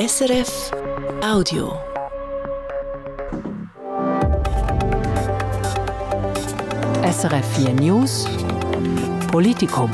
SRF Audio. SRF 4 News Politikum.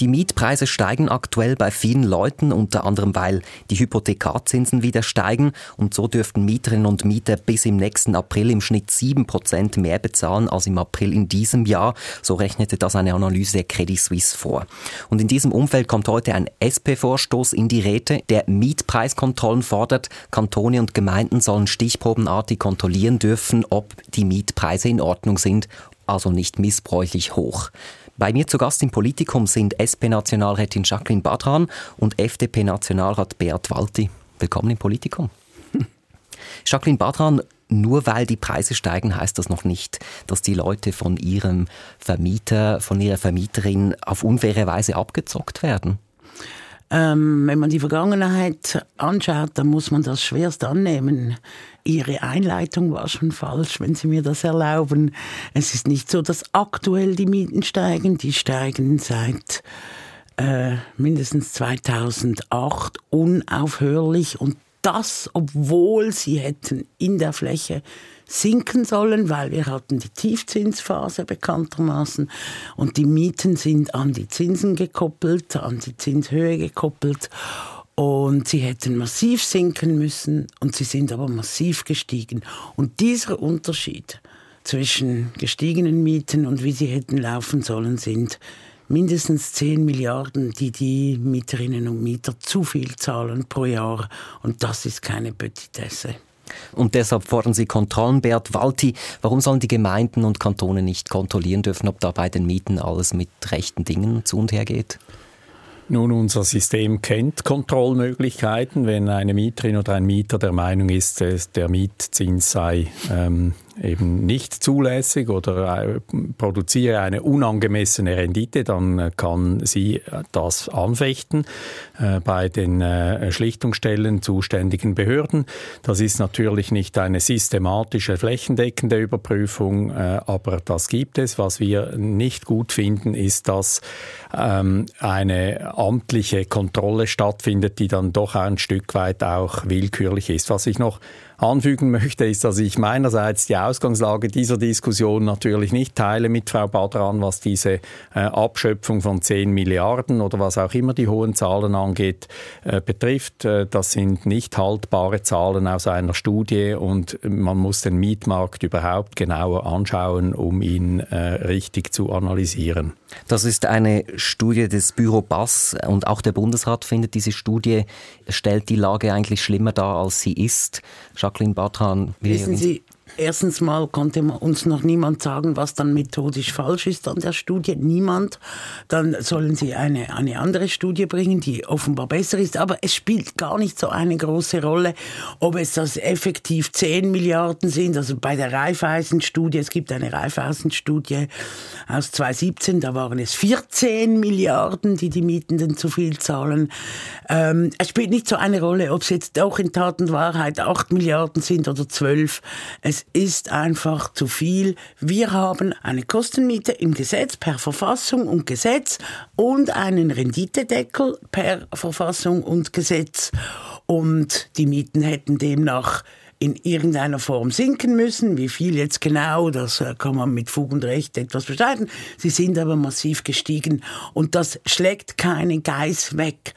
Die Mietpreise steigen aktuell bei vielen Leuten, unter anderem weil die Hypothekarzinsen wieder steigen und so dürften Mieterinnen und Mieter bis im nächsten April im Schnitt 7% mehr bezahlen als im April in diesem Jahr. So rechnete das eine Analyse der Credit Suisse vor. Und in diesem Umfeld kommt heute ein SP-Vorstoß in die Räte, der Mietpreiskontrollen fordert. Kantone und Gemeinden sollen stichprobenartig kontrollieren dürfen, ob die Mietpreise in Ordnung sind also nicht missbräuchlich hoch. Bei mir zu Gast im Politikum sind SP-Nationalrätin Jacqueline Badran und FDP-Nationalrat Beat Walti. Willkommen im Politikum. Jacqueline Badran, nur weil die Preise steigen, heißt das noch nicht, dass die Leute von ihrem Vermieter, von ihrer Vermieterin auf unfaire Weise abgezockt werden. Ähm, wenn man die Vergangenheit anschaut, dann muss man das schwerst annehmen. Ihre Einleitung war schon falsch, wenn Sie mir das erlauben. Es ist nicht so, dass aktuell die Mieten steigen. Die steigen seit äh, mindestens 2008 unaufhörlich und das, obwohl sie hätten in der Fläche sinken sollen, weil wir hatten die Tiefzinsphase bekanntermaßen und die Mieten sind an die Zinsen gekoppelt, an die Zinshöhe gekoppelt und sie hätten massiv sinken müssen und sie sind aber massiv gestiegen. Und dieser Unterschied zwischen gestiegenen Mieten und wie sie hätten laufen sollen, sind mindestens 10 Milliarden, die die Mieterinnen und Mieter zu viel zahlen pro Jahr. Und das ist keine Petitesse. Und deshalb fordern Sie Kontrollen. Bert Walti, warum sollen die Gemeinden und Kantone nicht kontrollieren dürfen, ob da bei den Mieten alles mit rechten Dingen zu und her geht? Nun, unser System kennt Kontrollmöglichkeiten. Wenn eine Mieterin oder ein Mieter der Meinung ist, der Mietzins sei ähm, eben nicht zulässig oder äh, produziere eine unangemessene Rendite, dann äh, kann sie das anfechten äh, bei den Schlichtungsstellen zuständigen Behörden. Das ist natürlich nicht eine systematische flächendeckende Überprüfung, aber das gibt es. Was wir nicht gut finden, ist, dass ähm, eine amtliche Kontrolle stattfindet, die dann doch ein Stück weit auch willkürlich ist. Was ich noch anfügen möchte, ist, dass ich meinerseits die Ausgangslage dieser Diskussion natürlich nicht teile mit Frau Badran, was diese äh, Abschöpfung von 10 Milliarden oder was auch immer die hohen Zahlen angeht, äh, betrifft. Äh, das sind nicht haltbare Zahlen aus einer Studie und man muss den Mietmarkt überhaupt genauer anschauen, um ihn äh, richtig zu analysieren. Das ist eine Studie des Büro Bass und auch der Bundesrat findet, diese Studie stellt die Lage eigentlich schlimmer dar, als sie ist. Jacqueline Bartran. Wissen Sie, Erstens mal konnte uns noch niemand sagen, was dann methodisch falsch ist an der Studie. Niemand. Dann sollen sie eine, eine andere Studie bringen, die offenbar besser ist. Aber es spielt gar nicht so eine große Rolle, ob es das effektiv 10 Milliarden sind. Also bei der Raiffeisen-Studie, es gibt eine Raiffeisen-Studie aus 2017, da waren es 14 Milliarden, die die Mietenden zu viel zahlen. Ähm, es spielt nicht so eine Rolle, ob es jetzt auch in Tat und Wahrheit 8 Milliarden sind oder 12. Es ist einfach zu viel. Wir haben eine Kostenmiete im Gesetz per Verfassung und Gesetz und einen Renditedeckel per Verfassung und Gesetz. Und die Mieten hätten demnach in irgendeiner Form sinken müssen. Wie viel jetzt genau, das äh, kann man mit Fug und Recht etwas bestreiten. Sie sind aber massiv gestiegen und das schlägt keine Geiß weg.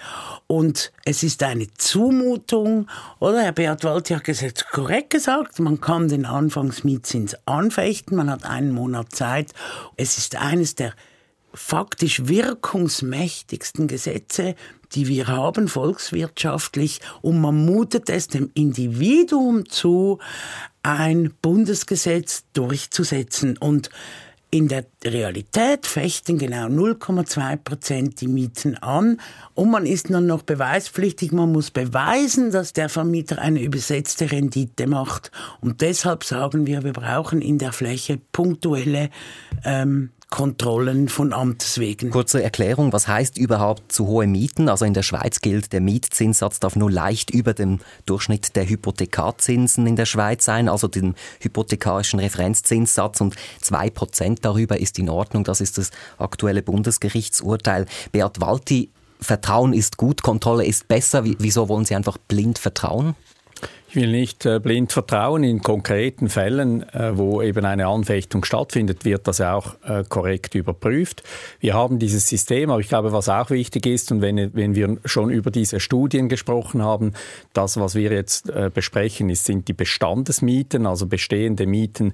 Und es ist eine Zumutung, oder? Herr Beat Walti hat es korrekt gesagt, man kann den Anfangsmietzins anfechten, man hat einen Monat Zeit. Es ist eines der faktisch wirkungsmächtigsten Gesetze, die wir haben, volkswirtschaftlich, und man mutet es dem Individuum zu, ein Bundesgesetz durchzusetzen. Und in der Realität fechten genau 0,2 Prozent die Mieten an und man ist dann noch beweispflichtig. Man muss beweisen, dass der Vermieter eine übersetzte Rendite macht. Und deshalb sagen wir, wir brauchen in der Fläche punktuelle ähm, Kontrollen von Amtes wegen. Kurze Erklärung, was heißt überhaupt zu hohe Mieten? Also in der Schweiz gilt, der Mietzinssatz darf nur leicht über dem Durchschnitt der Hypothekarzinsen in der Schweiz sein, also den hypothekarischen Referenzzinssatz und zwei Prozent darüber ist in Ordnung. Das ist das aktuelle Bundesgerichtsurteil. Beat Walti, Vertrauen ist gut, Kontrolle ist besser. Wieso wollen Sie einfach blind vertrauen? Ich will nicht äh, blind vertrauen. In konkreten Fällen, äh, wo eben eine Anfechtung stattfindet, wird das auch äh, korrekt überprüft. Wir haben dieses System, aber ich glaube, was auch wichtig ist, und wenn, wenn wir schon über diese Studien gesprochen haben, das, was wir jetzt besprechen, ist, sind die Bestandesmieten, also bestehende Mieten,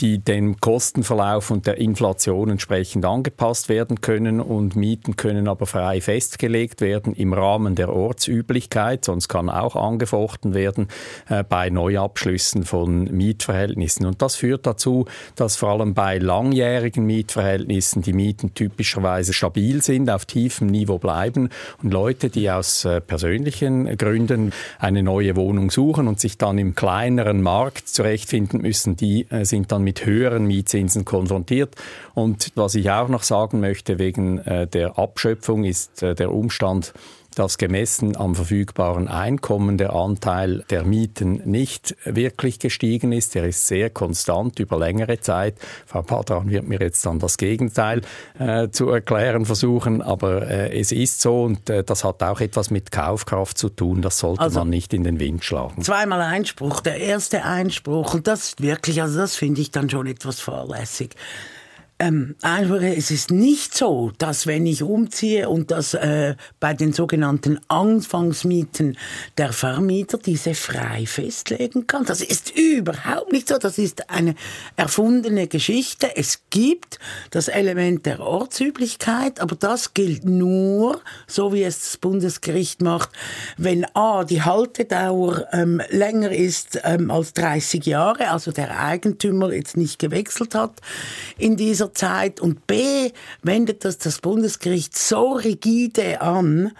die dem Kostenverlauf und der Inflation entsprechend angepasst werden können und Mieten können aber frei festgelegt werden im Rahmen der Ortsüblichkeit, sonst kann auch angefochten werden werden äh, bei Neuabschlüssen von Mietverhältnissen. Und das führt dazu, dass vor allem bei langjährigen Mietverhältnissen die Mieten typischerweise stabil sind, auf tiefem Niveau bleiben und Leute, die aus äh, persönlichen Gründen eine neue Wohnung suchen und sich dann im kleineren Markt zurechtfinden müssen, die äh, sind dann mit höheren Mietzinsen konfrontiert. Und was ich auch noch sagen möchte wegen äh, der Abschöpfung ist äh, der Umstand, dass gemessen am verfügbaren Einkommen der Anteil der Mieten nicht wirklich gestiegen ist. Der ist sehr konstant über längere Zeit. Frau Padran wird mir jetzt dann das Gegenteil äh, zu erklären versuchen, aber äh, es ist so und äh, das hat auch etwas mit Kaufkraft zu tun. Das sollte also, man nicht in den Wind schlagen. Zweimal Einspruch. Der erste Einspruch und das wirklich, also das finde ich dann schon etwas fahrlässig. Ähm, es ist nicht so, dass wenn ich umziehe und dass äh, bei den sogenannten Anfangsmieten der Vermieter diese frei festlegen kann. Das ist überhaupt nicht so. Das ist eine erfundene Geschichte. Es gibt das Element der Ortsüblichkeit, aber das gilt nur, so wie es das Bundesgericht macht, wenn A, die Haltedauer ähm, länger ist ähm, als 30 Jahre, also der Eigentümer jetzt nicht gewechselt hat in dieser Zeit. Und B wendet das das Bundesgericht so rigide an,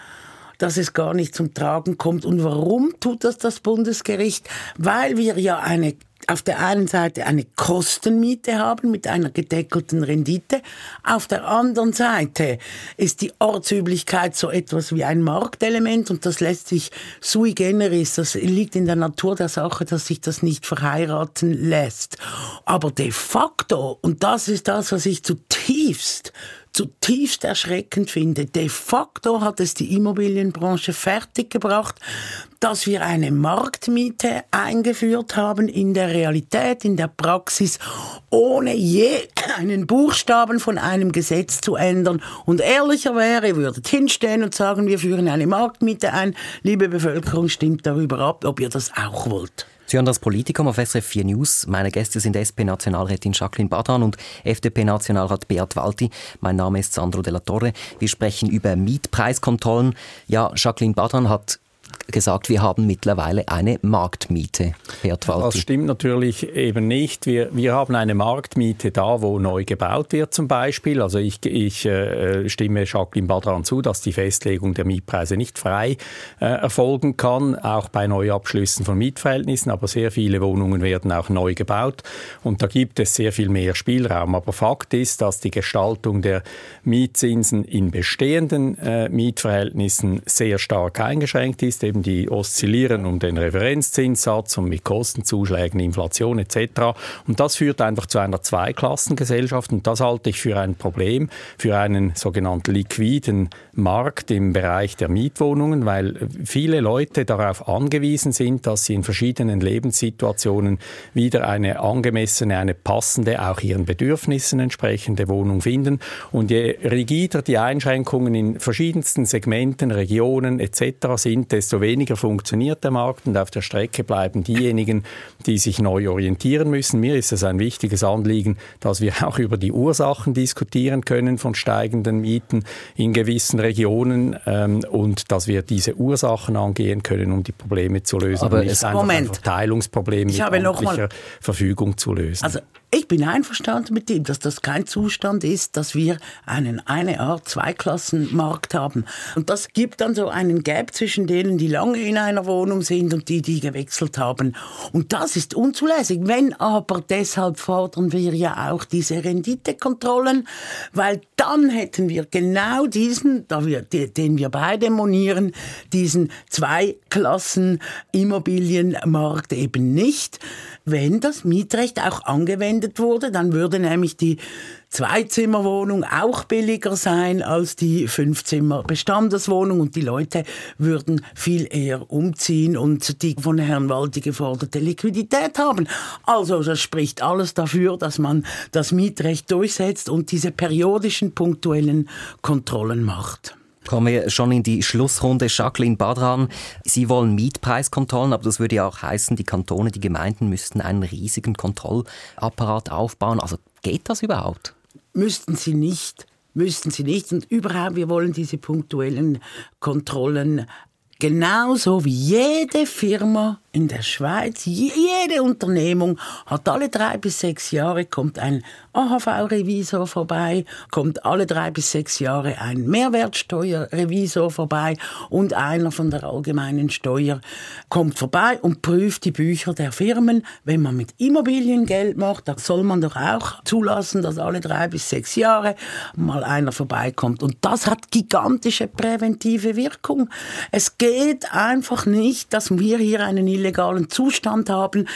dass es gar nicht zum Tragen kommt. Und warum tut das das Bundesgericht? Weil wir ja eine auf der einen Seite eine Kostenmiete haben mit einer gedeckelten Rendite, auf der anderen Seite ist die Ortsüblichkeit so etwas wie ein Marktelement und das lässt sich sui generis, das liegt in der Natur der Sache, dass sich das nicht verheiraten lässt. Aber de facto, und das ist das, was ich zutiefst zutiefst erschreckend finde. De facto hat es die Immobilienbranche fertiggebracht, dass wir eine Marktmiete eingeführt haben in der Realität, in der Praxis, ohne je einen Buchstaben von einem Gesetz zu ändern. Und ehrlicher wäre, ihr würdet hinstehen und sagen, wir führen eine Marktmiete ein. Liebe Bevölkerung, stimmt darüber ab, ob ihr das auch wollt. Sie hören das Politikum auf SRF 4 News. Meine Gäste sind SP-Nationalrätin Jacqueline Badran und FDP-Nationalrat Beat Walti. Mein Name ist Sandro Della Torre. Wir sprechen über Mietpreiskontrollen. Ja, Jacqueline Badran hat gesagt, wir haben mittlerweile eine Marktmiete. Das stimmt natürlich eben nicht. Wir, wir haben eine Marktmiete da, wo neu gebaut wird zum Beispiel. Also ich, ich äh, stimme Jacqueline Badran zu, dass die Festlegung der Mietpreise nicht frei äh, erfolgen kann, auch bei Neuabschlüssen von Mietverhältnissen. Aber sehr viele Wohnungen werden auch neu gebaut und da gibt es sehr viel mehr Spielraum. Aber Fakt ist, dass die Gestaltung der Mietzinsen in bestehenden äh, Mietverhältnissen sehr stark eingeschränkt ist eben die oszillieren um den Referenzzinssatz und mit Kostenzuschlägen, Inflation etc. Und das führt einfach zu einer Zweiklassengesellschaft und das halte ich für ein Problem, für einen sogenannten liquiden Markt im Bereich der Mietwohnungen, weil viele Leute darauf angewiesen sind, dass sie in verschiedenen Lebenssituationen wieder eine angemessene, eine passende, auch ihren Bedürfnissen entsprechende Wohnung finden. Und je rigider die Einschränkungen in verschiedensten Segmenten, Regionen etc. sind, desto weniger funktioniert der Markt und auf der Strecke bleiben diejenigen, die sich neu orientieren müssen. Mir ist es ein wichtiges Anliegen, dass wir auch über die Ursachen diskutieren können von steigenden Mieten in gewissen Regionen ähm, und dass wir diese Ursachen angehen können, um die Probleme zu lösen. Aber nicht einfach Moment. ein Verteilungsproblem ich mit amtlicher Verfügung zu lösen. Also ich bin einverstanden mit ihm, dass das kein Zustand ist, dass wir einen eine Art Zweiklassenmarkt haben. Und das gibt dann so einen Gap zwischen denen, die lange in einer Wohnung sind und die, die gewechselt haben. Und das ist unzulässig. Wenn aber deshalb fordern wir ja auch diese Renditekontrollen, weil dann hätten wir genau diesen, den wir beide monieren, diesen Zweiklassen Immobilienmarkt eben nicht. wenn das Mietrecht auch angewendet wurde. Dann würde nämlich die Zweizimmerwohnung auch billiger sein als die Fünfzimmer Bestandeswohnung und die Leute würden viel eher umziehen und die von Herrn Waldi geforderte Liquidität haben. Also das spricht alles dafür, dass man das Mietrecht durchsetzt und diese periodischen punktuellen Kontrollen macht. Kommen wir schon in die Schlussrunde. Jacqueline Badran, Sie wollen Mietpreiskontrollen, aber das würde ja auch heißen, die Kantone, die Gemeinden müssten einen riesigen Kontrollapparat aufbauen. Also geht das überhaupt? müssten sie nicht müssten sie nicht. Und überhaupt, wir wollen diese punktuellen Kontrollen genauso wie jede Firma in der Schweiz, jede Unternehmung hat alle drei bis sechs Jahre kommt ein AHV-Revisor vorbei, kommt alle drei bis sechs Jahre ein Mehrwertsteuerrevisor vorbei und einer von der allgemeinen Steuer kommt vorbei und prüft die Bücher der Firmen. Wenn man mit Immobilien Geld macht, dann soll man doch auch zulassen, dass alle drei bis sechs Jahre mal einer vorbeikommt. Und das hat gigantische präventive Wirkung. Es geht einfach nicht, dass wir hier einen illegalen Zustand haben,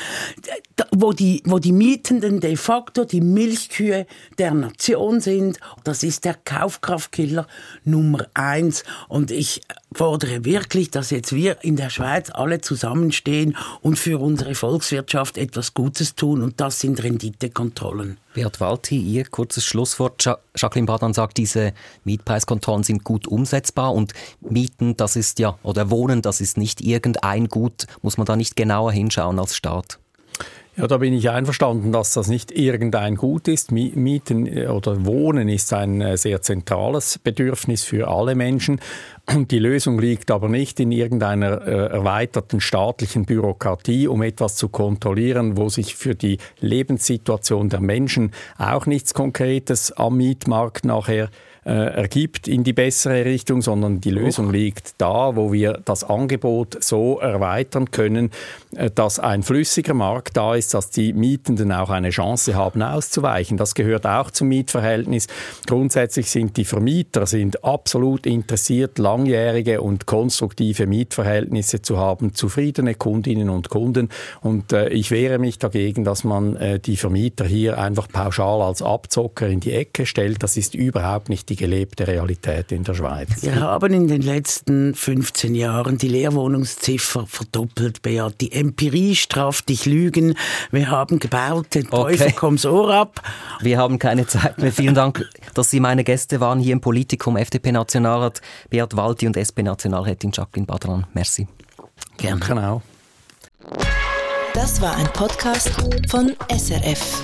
wo die, wo die Mietenden de facto die Milchkühe der Nation sind. Das ist der Kaufkraftkiller Nummer eins. Und ich fordere wirklich, dass jetzt wir in der Schweiz alle zusammenstehen und für unsere Volkswirtschaft etwas Gutes tun. Und das sind Renditekontrollen. Beat Walti, Ihr kurzes Schlusswort. Jacqueline Badan sagt, diese Mietpreiskontrollen sind gut umsetzbar und Mieten, das ist ja, oder Wohnen, das ist nicht irgendein Gut. Muss man da nicht genauer hinschauen als Staat? Ja, da bin ich einverstanden, dass das nicht irgendein Gut ist. Mieten äh, oder Wohnen ist ein äh, sehr zentrales Bedürfnis für alle Menschen. Und die Lösung liegt aber nicht in irgendeiner äh, erweiterten staatlichen Bürokratie, um etwas zu kontrollieren, wo sich für die Lebenssituation der Menschen auch nichts Konkretes am Mietmarkt nachher äh, ergibt in die bessere Richtung, sondern die Lösung liegt da, wo wir das Angebot so erweitern können, äh, dass ein flüssiger Markt da ist, dass die Mietenden auch eine Chance haben auszuweichen. Das gehört auch zum Mietverhältnis. Grundsätzlich sind die Vermieter sind absolut interessiert, langjährige und konstruktive Mietverhältnisse zu haben, zufriedene Kundinnen und Kunden. Und äh, ich wehre mich dagegen, dass man äh, die Vermieter hier einfach pauschal als Abzocker in die Ecke stellt. Das ist überhaupt nicht die die gelebte Realität in der Schweiz. Wir haben in den letzten 15 Jahren die Leerwohnungsziffer verdoppelt, Beat. Die Empirie straft dich Lügen. Wir haben gebaut, den Teufel okay. kommt's Ohr ab. Wir haben keine Zeit mehr. Vielen Dank, dass Sie meine Gäste waren hier im Politikum, FDP-Nationalrat Beat Walti und SP-Nationalrätin Jacqueline Badran. Merci. Gerne. Genau. Das war ein Podcast von SRF.